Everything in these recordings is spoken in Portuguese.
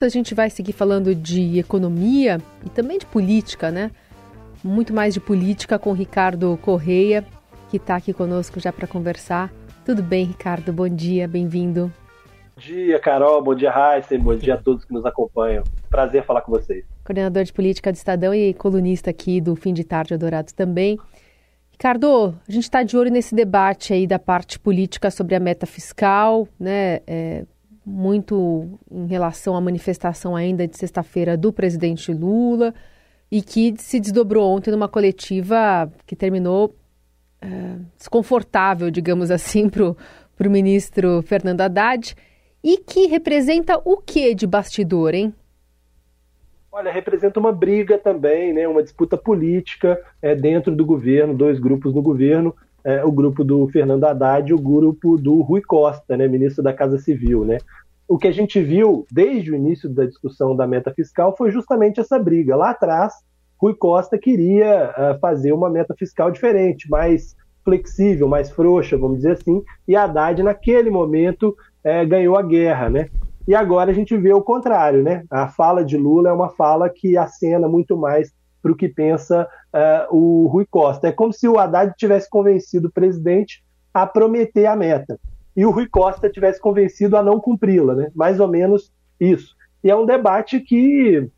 A gente vai seguir falando de economia e também de política, né? Muito mais de política com o Ricardo Correia, que está aqui conosco já para conversar. Tudo bem, Ricardo? Bom dia, bem-vindo. Bom dia, Carol. Bom dia, Raíssa. Bom dia a todos que nos acompanham. Prazer falar com vocês. Coordenador de política do Estadão e colunista aqui do Fim de Tarde Adorado também. Ricardo, a gente está de olho nesse debate aí da parte política sobre a meta fiscal, né? É, muito em relação à manifestação ainda de sexta-feira do presidente Lula e que se desdobrou ontem numa coletiva que terminou uh, desconfortável, digamos assim, para o ministro Fernando Haddad e que representa o que de bastidor, hein? Olha, representa uma briga também, né, uma disputa política é, dentro do governo, dois grupos no governo, é, o grupo do Fernando Haddad e o grupo do Rui Costa, né, ministro da Casa Civil. Né? O que a gente viu desde o início da discussão da meta fiscal foi justamente essa briga. Lá atrás, Rui Costa queria uh, fazer uma meta fiscal diferente, mais flexível, mais frouxa, vamos dizer assim, e Haddad, naquele momento, é, ganhou a guerra. Né? E agora a gente vê o contrário. Né? A fala de Lula é uma fala que acena muito mais para o que pensa uh, o Rui Costa. É como se o Haddad tivesse convencido o presidente a prometer a meta e o Rui Costa tivesse convencido a não cumpri-la, né? Mais ou menos isso. E é um debate que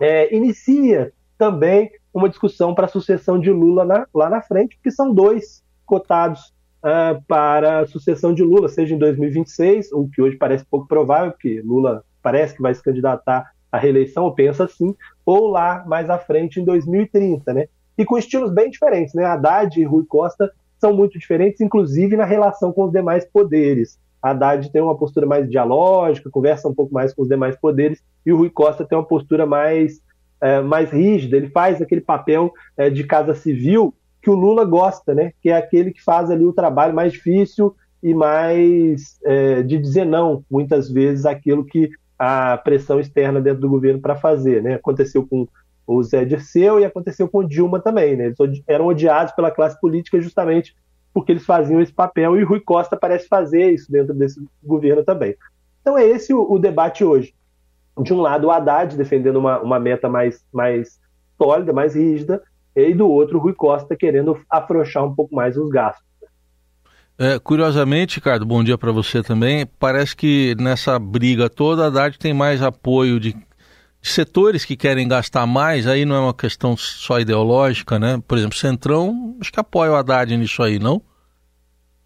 é, inicia também uma discussão para a sucessão de Lula na, lá na frente, porque são dois cotados uh, para a sucessão de Lula, seja em 2026, o que hoje parece pouco provável, porque Lula parece que vai se candidatar à reeleição, pensa assim, ou lá mais à frente em 2030, né? E com estilos bem diferentes, né? Haddad e Rui Costa são muito diferentes, inclusive na relação com os demais poderes. Haddad tem uma postura mais dialógica, conversa um pouco mais com os demais poderes, e o Rui Costa tem uma postura mais, é, mais rígida, ele faz aquele papel é, de casa civil que o Lula gosta, né? que é aquele que faz ali o trabalho mais difícil e mais é, de dizer não, muitas vezes, aquilo que a pressão externa dentro do governo para fazer. Né? Aconteceu com o Zé Dirceu e aconteceu com Dilma também. Né? Eles eram odiados pela classe política justamente porque eles faziam esse papel e Rui Costa parece fazer isso dentro desse governo também. Então é esse o, o debate hoje. De um lado, o Haddad defendendo uma, uma meta mais, mais sólida, mais rígida, e do outro, o Rui Costa querendo afrouxar um pouco mais os gastos. É, curiosamente, Ricardo, bom dia para você também. Parece que nessa briga toda, a Haddad tem mais apoio de setores que querem gastar mais, aí não é uma questão só ideológica, né? Por exemplo, Centrão, acho que apoia o Haddad nisso aí, não?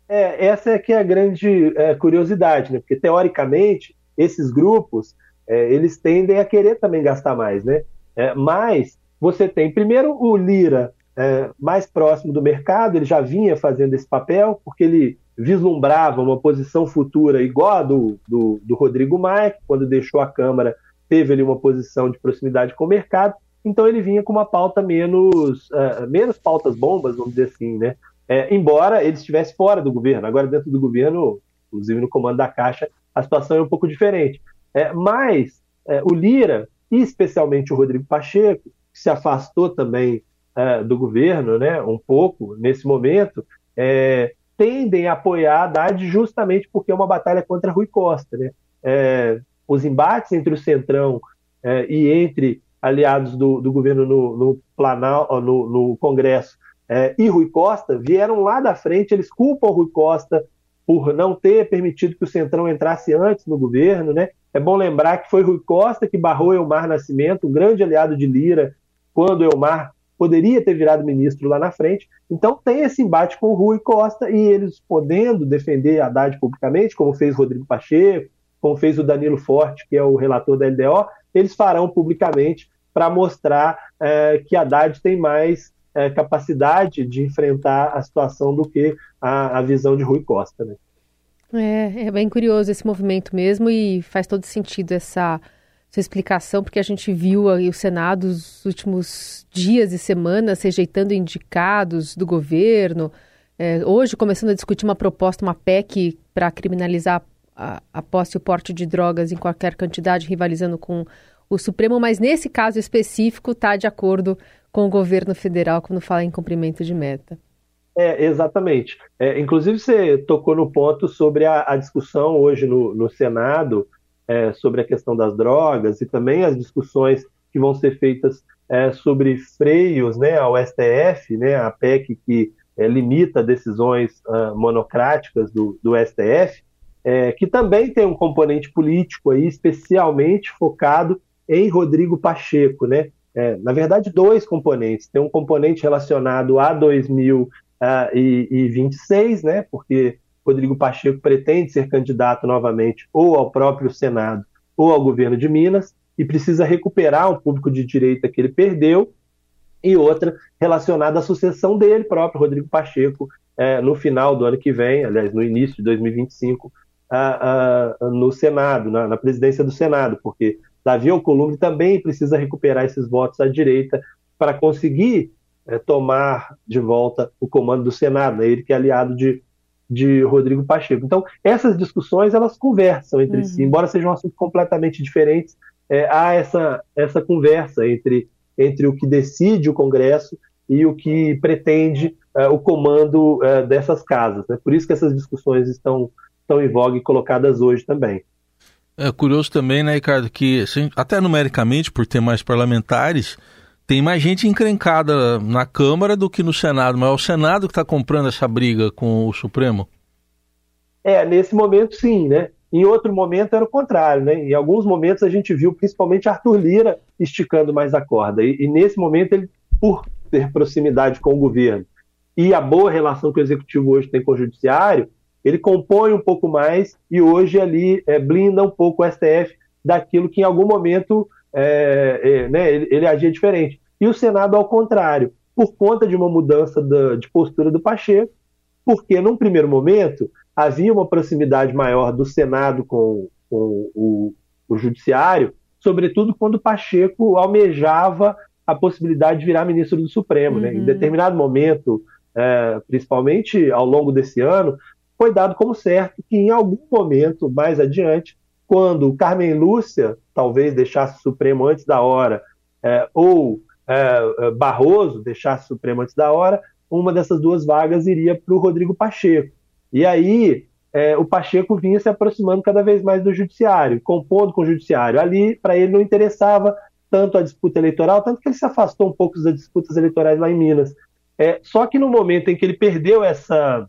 É, essa é que é a grande é, curiosidade, né? Porque teoricamente esses grupos é, eles tendem a querer também gastar mais, né? É, mas você tem primeiro o Lira é, mais próximo do mercado, ele já vinha fazendo esse papel porque ele vislumbrava uma posição futura igual a do, do, do Rodrigo Maia, quando deixou a Câmara teve ali uma posição de proximidade com o mercado, então ele vinha com uma pauta menos, uh, menos pautas bombas, vamos dizer assim, né? É, embora ele estivesse fora do governo, agora dentro do governo, inclusive no comando da Caixa, a situação é um pouco diferente. É, mas é, o Lira, e especialmente o Rodrigo Pacheco, que se afastou também é, do governo, né, um pouco nesse momento, é, tendem a apoiar Haddad justamente porque é uma batalha contra Rui Costa, né? É, os embates entre o Centrão é, e entre aliados do, do governo no, no, Planal, no, no Congresso é, e Rui Costa vieram lá da frente, eles culpam Rui Costa por não ter permitido que o Centrão entrasse antes no governo, né? É bom lembrar que foi Rui Costa que barrou Elmar Nascimento, um grande aliado de Lira, quando Elmar poderia ter virado ministro lá na frente. Então tem esse embate com o Rui Costa e eles podendo defender Haddad publicamente, como fez Rodrigo Pacheco, como fez o Danilo Forte, que é o relator da LDO, eles farão publicamente para mostrar é, que Haddad tem mais é, capacidade de enfrentar a situação do que a, a visão de Rui Costa. Né? É, é bem curioso esse movimento mesmo e faz todo sentido essa, essa explicação, porque a gente viu aí o Senado nos últimos dias e semanas rejeitando indicados do governo. É, hoje começando a discutir uma proposta, uma PEC para criminalizar a, a posse e o porte de drogas em qualquer quantidade, rivalizando com o Supremo, mas nesse caso específico está de acordo com o governo federal quando fala em cumprimento de meta. É, exatamente. É, inclusive, você tocou no ponto sobre a, a discussão hoje no, no Senado é, sobre a questão das drogas e também as discussões que vão ser feitas é, sobre freios né, ao STF, né, a PEC que é, limita decisões uh, monocráticas do, do STF, é, que também tem um componente político aí, especialmente focado em Rodrigo Pacheco, né? É, na verdade, dois componentes. Tem um componente relacionado a 2026, né? Porque Rodrigo Pacheco pretende ser candidato novamente ou ao próprio Senado ou ao governo de Minas e precisa recuperar um público de direita que ele perdeu, e outra relacionada à sucessão dele próprio, Rodrigo Pacheco, é, no final do ano que vem, aliás, no início de 2025, a, a, no Senado, na, na, presidência do Senado, porque Davi Alcolumbre também precisa recuperar esses votos à direita para conseguir é, tomar de volta o comando do Senado, né? ele que é aliado de, de Rodrigo Pacheco. Então, essas discussões, elas conversam entre uhum. si, embora sejam assuntos completamente diferentes, é, há essa, essa conversa entre, entre o que decide o Congresso e o que pretende é, o comando é, dessas casas. Né? Por isso que essas discussões estão, estão em voga e colocadas hoje também. É curioso também, né, Ricardo, que até numericamente, por ter mais parlamentares, tem mais gente encrencada na Câmara do que no Senado, mas é o Senado que está comprando essa briga com o Supremo? É, nesse momento sim, né? Em outro momento era o contrário, né? Em alguns momentos a gente viu principalmente Arthur Lira esticando mais a corda. E, e nesse momento ele, por ter proximidade com o governo e a boa relação que o executivo hoje tem com o judiciário, ele compõe um pouco mais e hoje ali é, blinda um pouco o STF daquilo que em algum momento é, é, né, ele, ele, agia diferente. E o Senado, ao contrário, por conta de uma mudança da, de postura do Pacheco, porque num primeiro momento havia uma proximidade maior do Senado com, com o, o Judiciário, sobretudo quando Pacheco almejava a possibilidade de virar ministro do Supremo. Uhum. Né? Em uhum. determinado momento, é, principalmente ao longo desse ano, foi dado como certo que em algum momento mais adiante, quando Carmen Lúcia talvez deixasse o Supremo antes da hora, é, ou Barroso deixasse o Supremo antes da hora, uma dessas duas vagas iria para o Rodrigo Pacheco. E aí é, o Pacheco vinha se aproximando cada vez mais do judiciário, compondo com o judiciário. Ali, para ele, não interessava tanto a disputa eleitoral, tanto que ele se afastou um pouco das disputas eleitorais lá em Minas. É, só que no momento em que ele perdeu essa,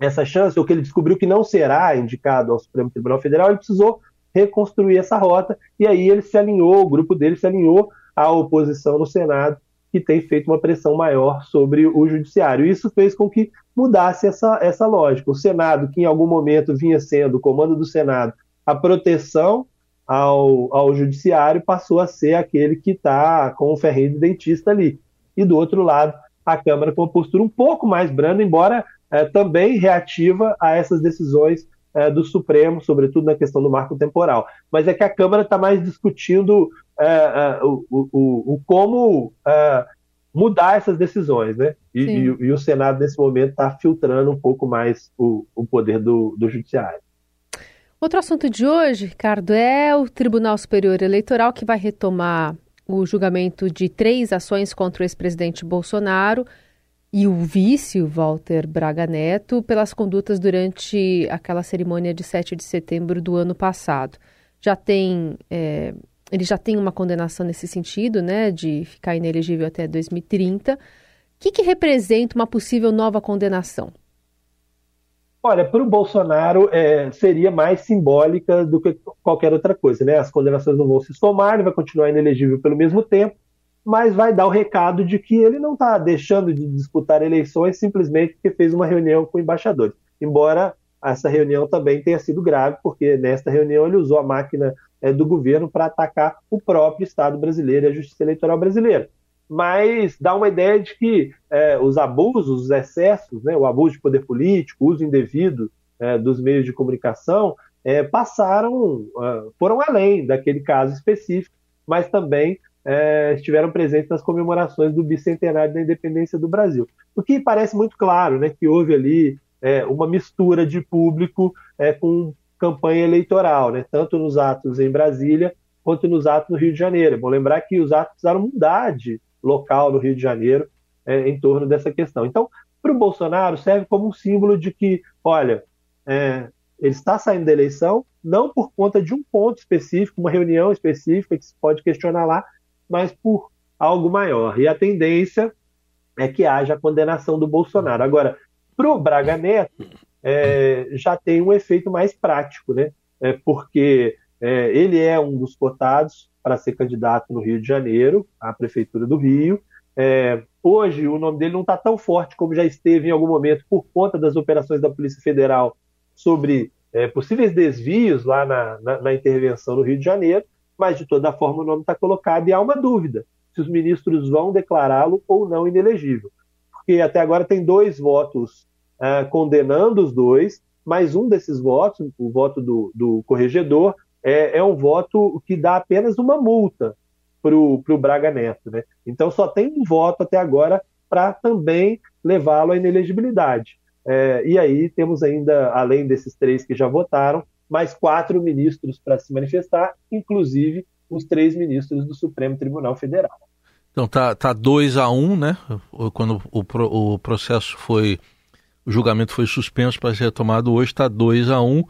essa chance, ou que ele descobriu que não será indicado ao Supremo Tribunal Federal, ele precisou reconstruir essa rota, e aí ele se alinhou, o grupo dele se alinhou à oposição no Senado, que tem feito uma pressão maior sobre o judiciário. Isso fez com que mudasse essa, essa lógica. O Senado, que em algum momento vinha sendo, o comando do Senado, a proteção ao, ao judiciário, passou a ser aquele que está com o ferrinho de dentista ali. E do outro lado, a Câmara com uma postura um pouco mais branda, embora é, também reativa a essas decisões é, do Supremo, sobretudo na questão do marco temporal. Mas é que a Câmara está mais discutindo é, o, o, o, como mudar essas decisões, né? E, e, e, o Senado, nesse momento, está filtrando um pouco mais o, o poder do, do Judiciário. Outro assunto de hoje, Ricardo, é o Tribunal Superior Eleitoral que vai retomar o julgamento de três ações contra o ex-presidente Bolsonaro e o vice, Walter Braga Neto, pelas condutas durante aquela cerimônia de 7 de setembro do ano passado. Já tem. É, ele já tem uma condenação nesse sentido, né, de ficar inelegível até 2030. O que, que representa uma possível nova condenação? Olha, para o Bolsonaro é, seria mais simbólica do que qualquer outra coisa, né? As condenações não vão se somar, ele vai continuar inelegível pelo mesmo tempo, mas vai dar o recado de que ele não está deixando de disputar eleições simplesmente porque fez uma reunião com embaixadores. Embora essa reunião também tenha sido grave, porque nesta reunião ele usou a máquina é, do governo para atacar o próprio Estado brasileiro e a justiça eleitoral brasileira. Mas dá uma ideia de que é, os abusos, os excessos, né, o abuso de poder político, o uso indevido é, dos meios de comunicação, é, passaram, é, foram além daquele caso específico, mas também é, estiveram presentes nas comemorações do bicentenário da independência do Brasil. O que parece muito claro, né, que houve ali é, uma mistura de público é, com campanha eleitoral, né, tanto nos atos em Brasília quanto nos atos no Rio de Janeiro. Vou lembrar que os atos precisaram mudar de local no Rio de Janeiro é, em torno dessa questão. Então, para o Bolsonaro serve como um símbolo de que, olha, é, ele está saindo da eleição, não por conta de um ponto específico, uma reunião específica que se pode questionar lá, mas por algo maior. E a tendência é que haja a condenação do Bolsonaro. Agora, para o Braga Neto, é, já tem um efeito mais prático, né? É, porque é, ele é um dos cotados para ser candidato no Rio de Janeiro, à Prefeitura do Rio. É, hoje, o nome dele não está tão forte como já esteve em algum momento por conta das operações da Polícia Federal sobre é, possíveis desvios lá na, na, na, intervenção no Rio de Janeiro, mas de toda forma o nome está colocado e há uma dúvida se os ministros vão declará-lo ou não inelegível. Porque até agora tem dois votos uh, condenando os dois, mas um desses votos, o voto do, do corregedor, é, é, um voto que dá apenas uma multa para o Braga Neto. Né? Então só tem um voto até agora para também levá-lo à inelegibilidade. É, e aí temos ainda, além desses três que já votaram, mais quatro ministros para se manifestar, inclusive os três ministros do Supremo Tribunal Federal. Então tá, tá 2 a 1 um, né? Quando o, o processo foi, o julgamento foi suspenso para ser retomado hoje, está 2 a 1 um.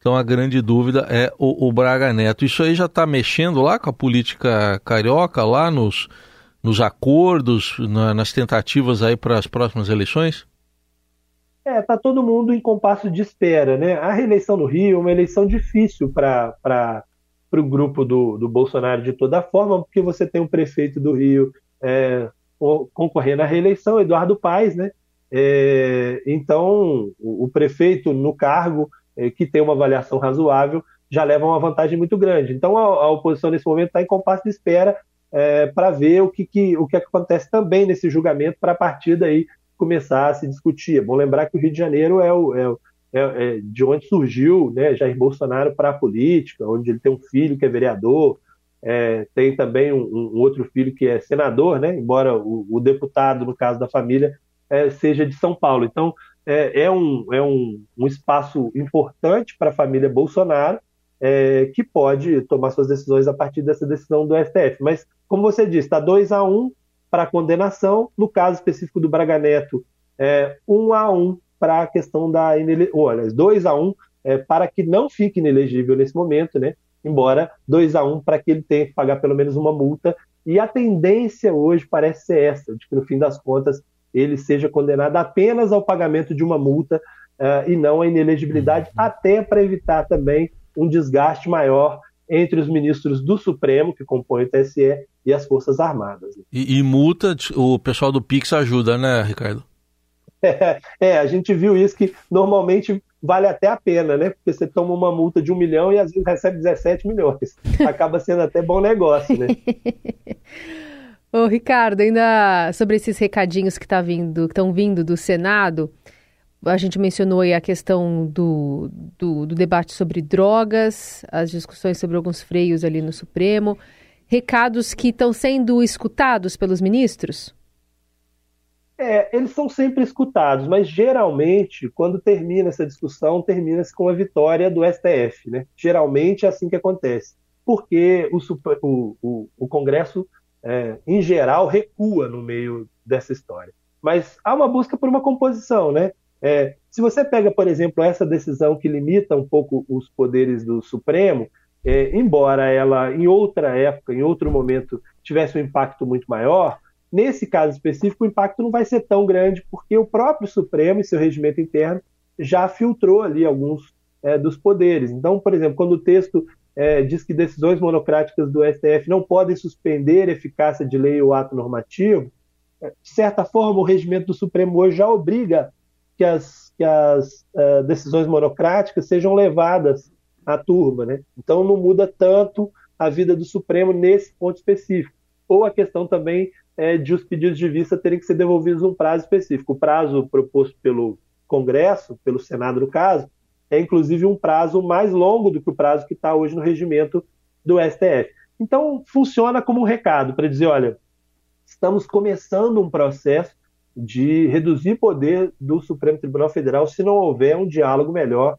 Então a grande dúvida é o, o Braga Neto. Isso aí já está mexendo lá com a política carioca, lá nos, nos acordos, na, nas tentativas aí para as próximas eleições? É, tá todo mundo em compasso de espera, né? A reeleição no Rio é uma eleição difícil para o grupo do, do Bolsonaro de toda forma, porque você tem um prefeito do Rio é, concorrendo à reeleição, Eduardo Paes, né? É, então, o, o, prefeito no cargo, é, que tem uma avaliação razoável, já leva uma vantagem muito grande. Então, a, a oposição nesse momento está em compasso de espera é, para ver o que, que, o que acontece também nesse julgamento, para a partir daí começar a se discutir. É bom lembrar que o Rio de Janeiro é o, é, é, é, de onde surgiu né, Jair Bolsonaro para a política, onde ele tem um filho que é vereador, é, tem também um, um, outro filho que é senador, né, embora o, o deputado, no caso da família, é, seja de São Paulo. Então, é, é um, é um, um espaço importante para a família Bolsonaro, é, que pode tomar suas decisões a partir dessa decisão do STF. Mas, como você disse, está 2 a 1 um para a condenação. No caso específico do Braga Neto, é 1 um a 1 um para a questão da inelegível. Olha, 2 a 1 um, é, para que não fique inelegível nesse momento, né? Embora 2 a 1 um, para que ele tenha que pagar pelo menos uma multa. E a tendência hoje parece ser essa, de que no fim das contas ele seja condenado apenas ao pagamento de uma multa uh, e não à inelegibilidade, uhum. até para evitar também um desgaste maior entre os ministros do Supremo, que compõem o TSE, e as Forças Armadas. E, e multa, o pessoal do Pix ajuda, né, Ricardo? É, a gente viu isso que normalmente vale até a pena, né? Porque você toma uma multa de um milhão e às vezes recebe 17 milhões. Acaba sendo até bom negócio, né? Ô, Ricardo, ainda sobre esses recadinhos que tá vindo, que estão vindo do Senado, a gente mencionou aí a questão do, do, do debate sobre drogas, as discussões sobre alguns freios ali no Supremo. Recados que estão sendo escutados pelos ministros? É, eles são sempre escutados, mas geralmente, quando termina essa discussão, termina-se com a vitória do STF. Né? Geralmente é assim que acontece, porque o, o, o, o Congresso, é, em geral, recua no meio dessa história. Mas há uma busca por uma composição. Né? É, se você pega, por exemplo, essa decisão que limita um pouco os poderes do Supremo, é, embora ela, em outra época, em outro momento, tivesse um impacto muito maior, Nesse caso específico, o impacto não vai ser tão grande, porque o próprio Supremo e seu regimento interno já filtrou ali alguns é, dos poderes. Então, por exemplo, quando o texto é, diz que decisões monocráticas do STF não podem suspender eficácia de lei ou ato normativo, é, de certa forma, o regimento do Supremo hoje já obriga que as, que as uh, decisões monocráticas sejam levadas à turma. Né? Então, não muda tanto a vida do Supremo nesse ponto específico. Ou a questão também é, de os pedidos de vista terem que ser devolvidos num prazo específico. O prazo proposto pelo Congresso, pelo Senado no caso, é inclusive um prazo mais longo do que o prazo que está hoje no regimento do STF. Então, funciona como um recado para dizer: olha, estamos começando um processo de reduzir poder do Supremo Tribunal Federal se não houver um diálogo melhor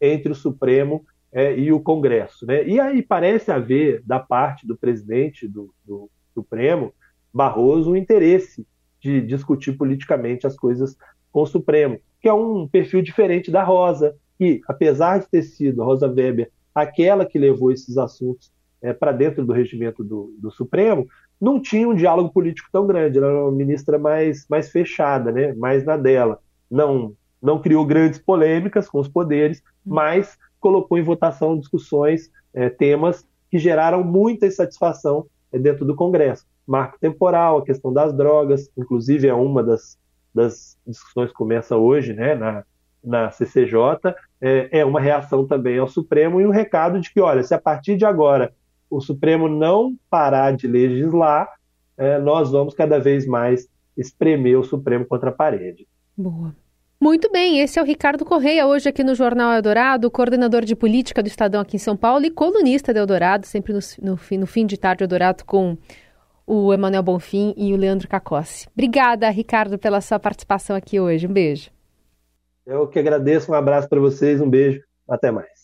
entre o Supremo é, e o Congresso. Né? E aí parece haver, da parte do presidente do, do Supremo, Barroso o interesse de discutir politicamente as coisas com o Supremo, que é um perfil diferente da Rosa, que, apesar de ter sido, a Rosa Weber, aquela que levou esses assuntos é, para dentro do regimento do, do, Supremo, não tinha um diálogo político tão grande, ela era uma ministra mais, mais fechada, né, mais na dela. Não, não criou grandes polêmicas com os poderes, mas colocou em votação discussões, é, temas que geraram muita insatisfação é, dentro do Congresso. Marco temporal, a questão das drogas, inclusive é uma das, das discussões que começa hoje né, na, na CCJ, é, é uma reação também ao Supremo e um recado de que, olha, se a partir de agora o Supremo não parar de legislar, é, nós vamos cada vez mais espremer o Supremo contra a parede. Boa. Muito bem, esse é o Ricardo Correia, hoje aqui no Jornal Eldorado, coordenador de política do Estadão aqui em São Paulo e colunista do Eldorado, sempre no, no, no fim de tarde Eldorado com o Emanuel Bonfim e o Leandro Cacossi. Obrigada, Ricardo, pela sua participação aqui hoje. Um beijo. Eu que agradeço, um abraço para vocês, um beijo, até mais.